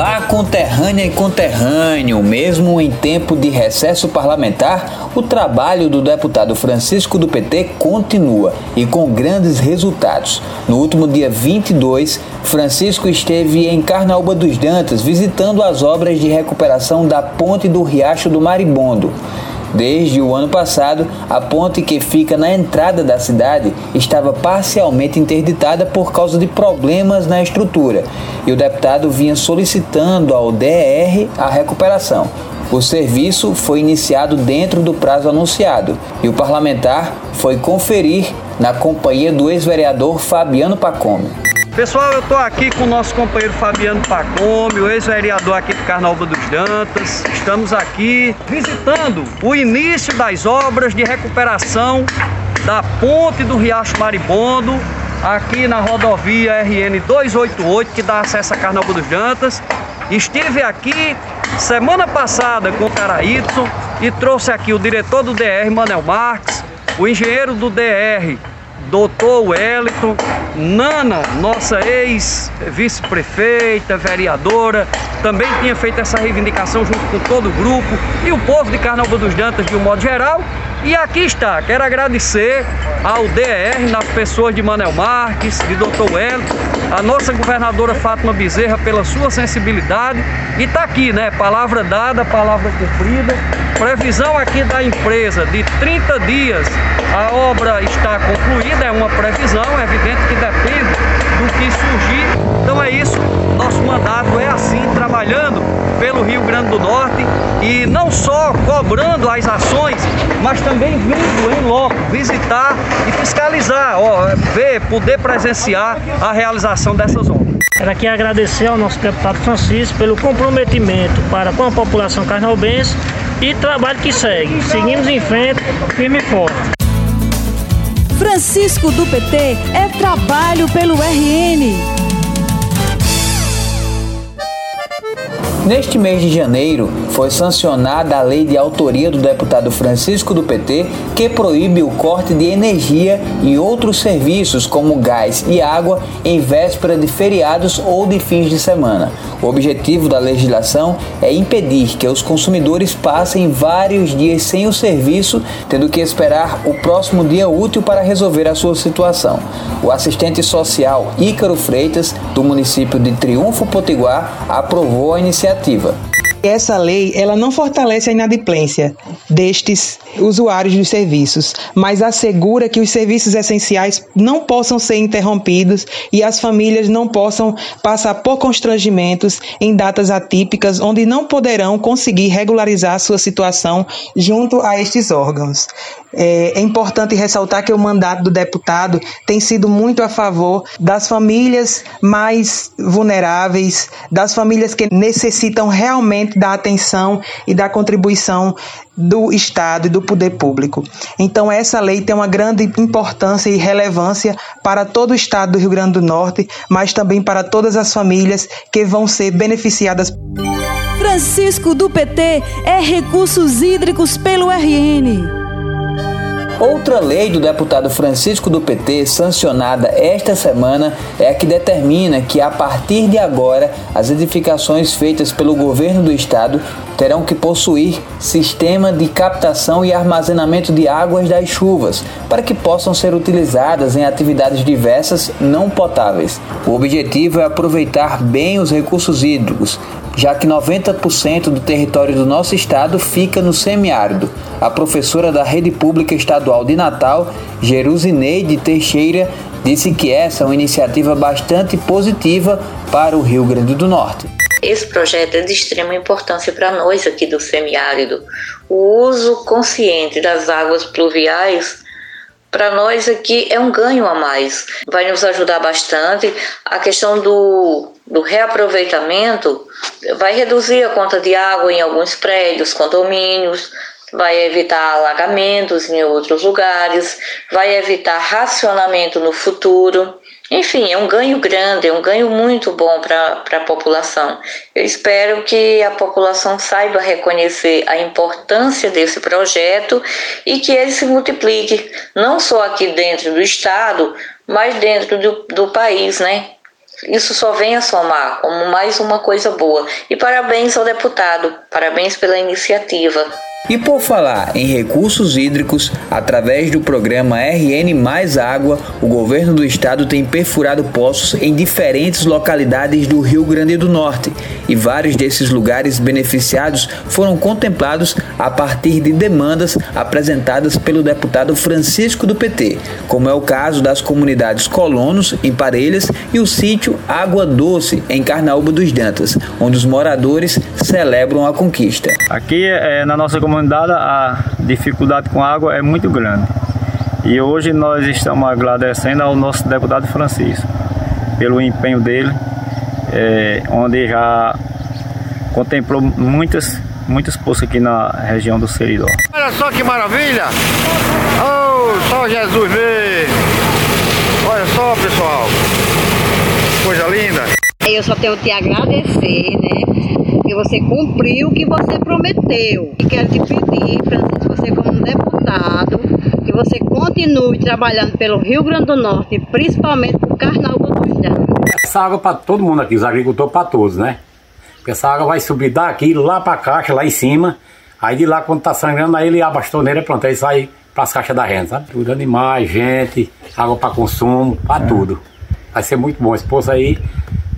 Olá, conterrânea e conterrâneo. Mesmo em tempo de recesso parlamentar, o trabalho do deputado Francisco do PT continua e com grandes resultados. No último dia 22, Francisco esteve em Carnaúba dos Dantas visitando as obras de recuperação da ponte do Riacho do Maribondo. Desde o ano passado, a ponte que fica na entrada da cidade estava parcialmente interditada por causa de problemas na estrutura e o deputado vinha solicitando ao DR a recuperação. O serviço foi iniciado dentro do prazo anunciado e o parlamentar foi conferir na companhia do ex-vereador Fabiano Pacome. Pessoal, eu estou aqui com o nosso companheiro Fabiano Pacome, o ex-vereador aqui do Carnaúba dos Dantas. Estamos aqui visitando o início das obras de recuperação da ponte do Riacho Maribondo, aqui na rodovia RN 288, que dá acesso a Carnaúba dos Dantas. Estive aqui semana passada com o Caraíto e trouxe aqui o diretor do DR, Manel Marques, o engenheiro do DR, doutor Wellington, Nana, nossa ex-vice-prefeita, vereadora, também tinha feito essa reivindicação junto com todo o grupo e o povo de Carnaúba dos Dantas de um modo geral. E aqui está, quero agradecer ao DR, nas pessoas de Manel Marques, de Dr. Wellington, a nossa governadora Fátima Bezerra pela sua sensibilidade. E está aqui, né? Palavra dada, palavra cumprida. Previsão aqui da empresa de 30 dias a obra está concluída, é uma previsão, é evidente que depende do que surgir. Então é isso, nosso mandato é assim, trabalhando pelo Rio Grande do Norte e não só cobrando as ações, mas também vindo em loco, visitar e fiscalizar, ó, ver, poder presenciar a realização dessas obras. Quero aqui agradecer ao nosso deputado Francisco pelo comprometimento para com a população carnaubense e trabalho que segue. Seguimos em frente, firme e forte. Francisco do PT é trabalho pelo RN. Neste mês de janeiro, foi sancionada a lei de autoria do deputado Francisco do PT, que proíbe o corte de energia e outros serviços como gás e água em véspera de feriados ou de fins de semana. O objetivo da legislação é impedir que os consumidores passem vários dias sem o serviço, tendo que esperar o próximo dia útil para resolver a sua situação. O assistente social Ícaro Freitas, do município de Triunfo Potiguar, aprovou a iniciativa iniciativa. Essa lei, ela não fortalece a inadimplência destes usuários dos serviços, mas assegura que os serviços essenciais não possam ser interrompidos e as famílias não possam passar por constrangimentos em datas atípicas onde não poderão conseguir regularizar sua situação junto a estes órgãos. É, é importante ressaltar que o mandato do deputado tem sido muito a favor das famílias mais vulneráveis, das famílias que necessitam realmente da atenção e da contribuição do Estado e do poder público. Então, essa lei tem uma grande importância e relevância para todo o Estado do Rio Grande do Norte, mas também para todas as famílias que vão ser beneficiadas. Francisco do PT é Recursos Hídricos pelo RN. Outra lei do deputado Francisco do PT, sancionada esta semana, é a que determina que, a partir de agora, as edificações feitas pelo governo do estado terão que possuir sistema de captação e armazenamento de águas das chuvas, para que possam ser utilizadas em atividades diversas não potáveis. O objetivo é aproveitar bem os recursos hídricos, já que 90% do território do nosso estado fica no semiárido. A professora da Rede Pública Estadual de Natal, Jerusineide Teixeira, disse que essa é uma iniciativa bastante positiva para o Rio Grande do Norte. Esse projeto é de extrema importância para nós aqui do semiárido. O uso consciente das águas pluviais para nós aqui é um ganho a mais. Vai nos ajudar bastante. A questão do, do reaproveitamento vai reduzir a conta de água em alguns prédios, condomínios, vai evitar alagamentos em outros lugares, vai evitar racionamento no futuro. Enfim, é um ganho grande, é um ganho muito bom para a população. Eu espero que a população saiba reconhecer a importância desse projeto e que ele se multiplique, não só aqui dentro do Estado, mas dentro do, do país, né? Isso só vem a somar como mais uma coisa boa. E parabéns ao deputado, parabéns pela iniciativa. E por falar em recursos hídricos, através do programa RN Mais Água, o governo do estado tem perfurado poços em diferentes localidades do Rio Grande do Norte, e vários desses lugares beneficiados foram contemplados a partir de demandas apresentadas pelo deputado Francisco do PT, como é o caso das comunidades Colonos, em Parelhas, e o sítio Água Doce, em Carnaúba dos Dantas, onde os moradores celebram a conquista. Aqui é, na nossa comunidade comandada, a dificuldade com água é muito grande. E hoje nós estamos agradecendo ao nosso deputado Francisco pelo empenho dele, é, onde já contemplou muitas, muitos poços aqui na região do Seridó. Olha só que maravilha! Oh, só Jesus mesmo! Olha só, pessoal! Coisa linda! Eu só tenho que te agradecer, né? Porque você cumpriu o que você prometeu. E quero te pedir, Francisco, você como deputado, que você continue trabalhando pelo Rio Grande do Norte, principalmente dos Llanos. Essa água para todo mundo aqui, os agricultores para todos, né? Porque essa água vai subir daqui lá para a caixa, lá em cima. Aí de lá, quando tá sangrando, aí ele abre as torneiras pronto, aí sai para as caixas da renda, sabe? Tudo animais, gente, água para consumo, para é. tudo. Vai ser muito bom. Esse poço aí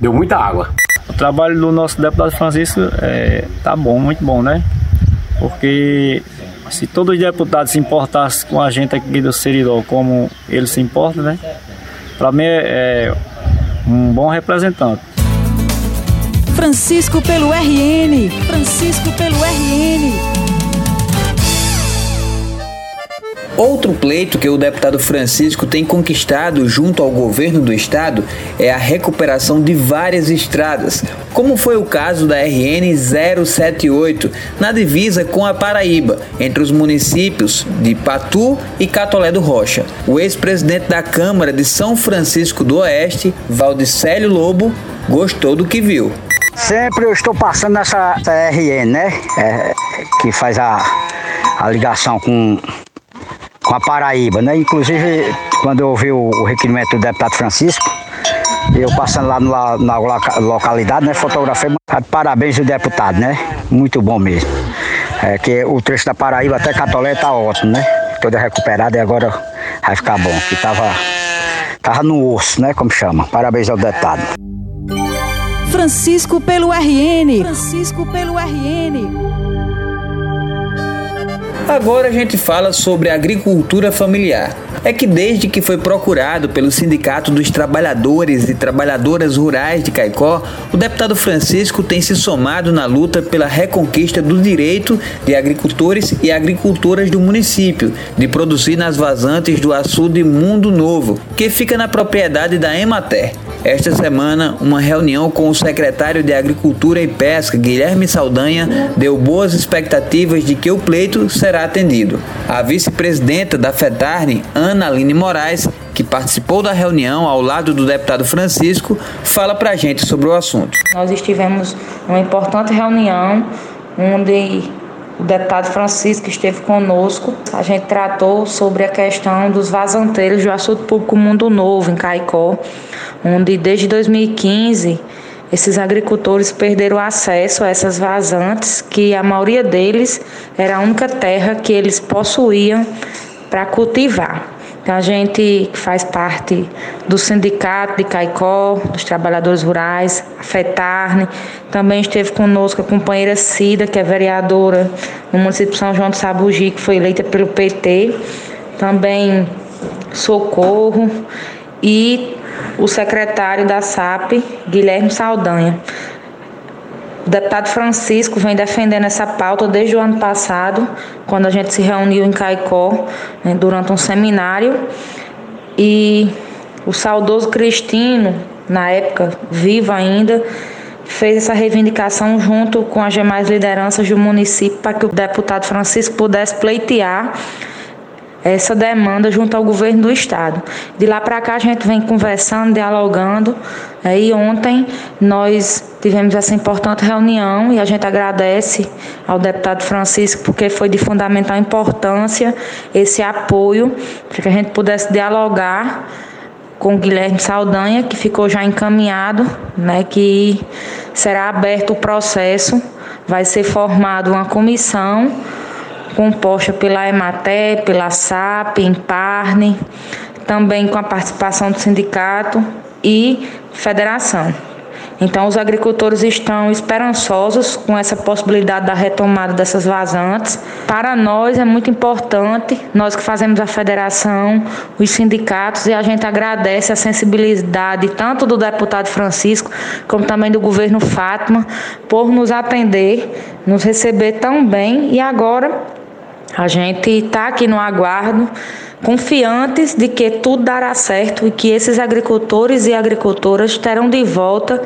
deu muita água. O trabalho do nosso deputado Francisco é, tá bom, muito bom, né? Porque se todos os deputados se importassem com a gente aqui do Seridó como ele se importa, né? Para mim é, é um bom representante. Francisco pelo RN. Francisco pelo RN. Outro pleito que o deputado Francisco tem conquistado junto ao governo do estado é a recuperação de várias estradas, como foi o caso da RN 078, na divisa com a Paraíba, entre os municípios de Patu e Catolé do Rocha. O ex-presidente da Câmara de São Francisco do Oeste, Valdicélio Lobo, gostou do que viu. Sempre eu estou passando nessa RN, né? É, que faz a, a ligação com com a Paraíba, né? Inclusive, quando eu ouvi o, o requerimento do deputado Francisco, eu passando lá na, na localidade, né? Fotografei. Parabéns ao deputado, né? Muito bom mesmo. É que o trecho da Paraíba até Catolé tá ótimo, né? Toda recuperada e agora vai ficar bom. Que tava, tava no osso, né? Como chama. Parabéns ao deputado. Francisco pelo RN. Francisco pelo RN. Agora a gente fala sobre agricultura familiar. É que desde que foi procurado pelo Sindicato dos Trabalhadores e Trabalhadoras Rurais de Caicó, o deputado Francisco tem se somado na luta pela reconquista do direito de agricultores e agricultoras do município de produzir nas vazantes do açude Mundo Novo, que fica na propriedade da Emater. Esta semana, uma reunião com o secretário de Agricultura e Pesca, Guilherme Saldanha, deu boas expectativas de que o pleito será atendido. A vice-presidenta da FETARNE, Ana Aline Moraes, que participou da reunião ao lado do deputado Francisco, fala para a gente sobre o assunto. Nós estivemos numa importante reunião onde o deputado Francisco esteve conosco. A gente tratou sobre a questão dos vazanteiros do assunto público Mundo Novo, em Caicó onde desde 2015 esses agricultores perderam acesso a essas vazantes, que a maioria deles era a única terra que eles possuíam para cultivar. A gente faz parte do sindicato de Caicó, dos trabalhadores rurais, a FETARNE, também esteve conosco a companheira Cida, que é vereadora no município de São João do Sabugi, que foi eleita pelo PT, também Socorro e o secretário da SAP, Guilherme Saldanha. O deputado Francisco vem defendendo essa pauta desde o ano passado, quando a gente se reuniu em Caicó, né, durante um seminário, e o saudoso Cristino, na época vivo ainda, fez essa reivindicação junto com as demais lideranças do município para que o deputado Francisco pudesse pleitear essa demanda junto ao governo do estado. De lá para cá a gente vem conversando, dialogando. Aí ontem nós tivemos essa importante reunião e a gente agradece ao deputado Francisco porque foi de fundamental importância esse apoio para que a gente pudesse dialogar com o Guilherme Saldanha, que ficou já encaminhado, né, que será aberto o processo, vai ser formada uma comissão composta pela EMATE, pela SAP, Emparne, também com a participação do sindicato e federação. Então, os agricultores estão esperançosos com essa possibilidade da retomada dessas vazantes. Para nós é muito importante, nós que fazemos a federação, os sindicatos, e a gente agradece a sensibilidade tanto do deputado Francisco, como também do governo Fátima, por nos atender, nos receber tão bem. E agora a gente está aqui no aguardo, confiantes de que tudo dará certo e que esses agricultores e agricultoras terão de volta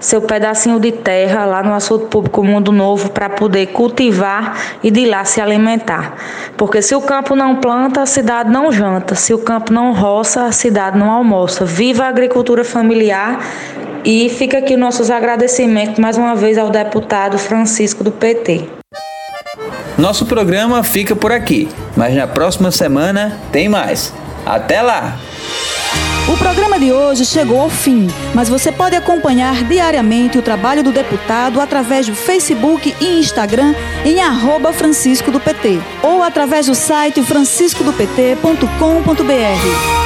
seu pedacinho de terra lá no Açude Público Mundo Novo para poder cultivar e de lá se alimentar. Porque se o campo não planta, a cidade não janta. Se o campo não roça, a cidade não almoça. Viva a agricultura familiar e fica aqui nossos agradecimentos mais uma vez ao deputado Francisco do PT. Nosso programa fica por aqui, mas na próxima semana tem mais. Até lá! O programa de hoje chegou ao fim, mas você pode acompanhar diariamente o trabalho do deputado através do Facebook e Instagram em arroba Francisco do PT ou através do site franciscodopt.com.br.